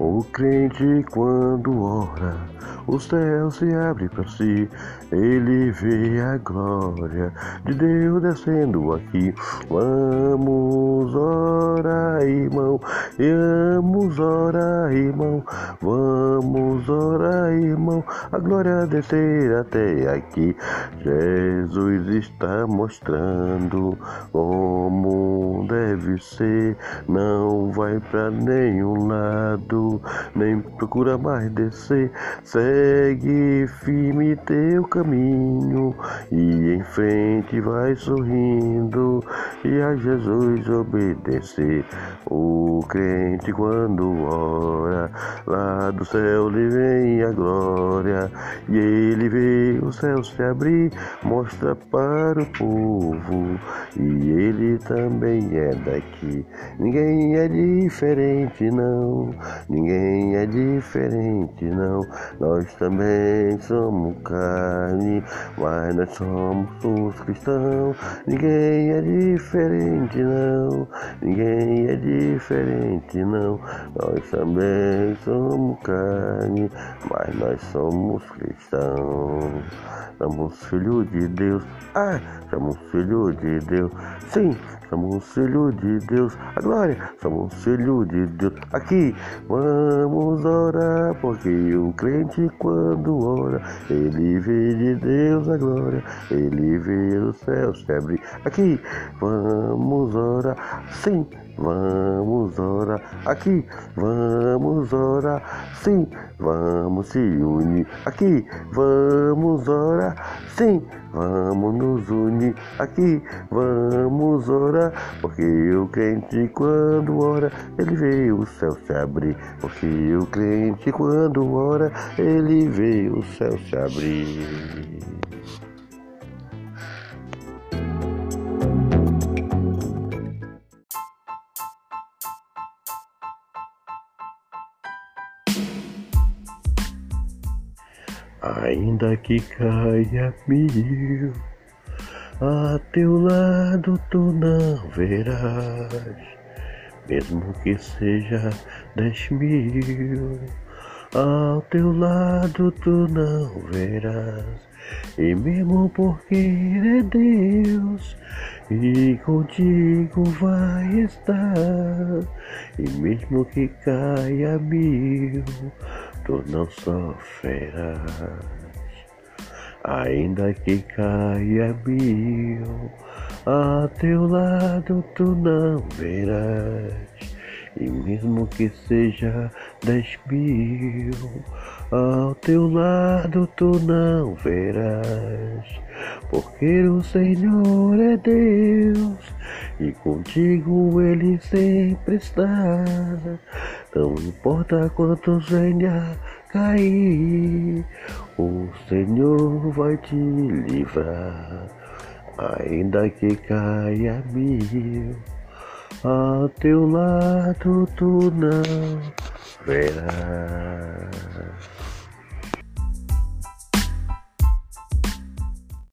O crente quando ora, o céu se abre para si, ele vê a glória de Deus descendo aqui. Vamos orar, irmão, vamos orar, irmão, vamos orar, irmão, a glória descer até aqui. Jesus está mostrando como deve ser, não vai para nenhum lado, nem procura mais descer. Segue firme teu caminho e em frente vai sorrindo e a Jesus obedecer. O crente quando ora, lá do céu lhe vem a glória e ele vê o céu se abrir, mostra para o povo e ele também é daqui. Ninguém é diferente não, ninguém é diferente não. Nós também somos carne, mas nós somos os cristãos. Ninguém é diferente, não. Ninguém é diferente, não. Nós também somos carne, mas nós somos cristãos. Somos filhos de Deus. Ah, somos filhos de Deus. Sim, somos filhos de Deus. A glória, somos filhos de Deus. Aqui, vamos orar, porque o crente quando ora, ele vê de Deus a glória, ele vê o céu se abrir. Aqui, vamos orar. Sim, Vamos orar aqui, vamos orar, sim, vamos se unir. Aqui, vamos orar, sim, vamos nos unir. Aqui, vamos orar, porque o crente quando ora, ele vê o céu se abrir, porque o crente quando ora, ele vê o céu se abrir. Ainda que caia mil, a teu lado tu não verás, mesmo que seja dez mil, ao teu lado tu não verás, e mesmo porque é Deus, e contigo vai estar, e mesmo que caia mil, tu não sofrerás. Ainda que caia mil, a teu lado tu não verás. E mesmo que seja dez mil, ao teu lado tu não verás. Porque o Senhor é Deus e contigo Ele sempre está. Não importa quantos venha cair, o Senhor vai te livrar, ainda que caia mil. A teu lado tu não verás.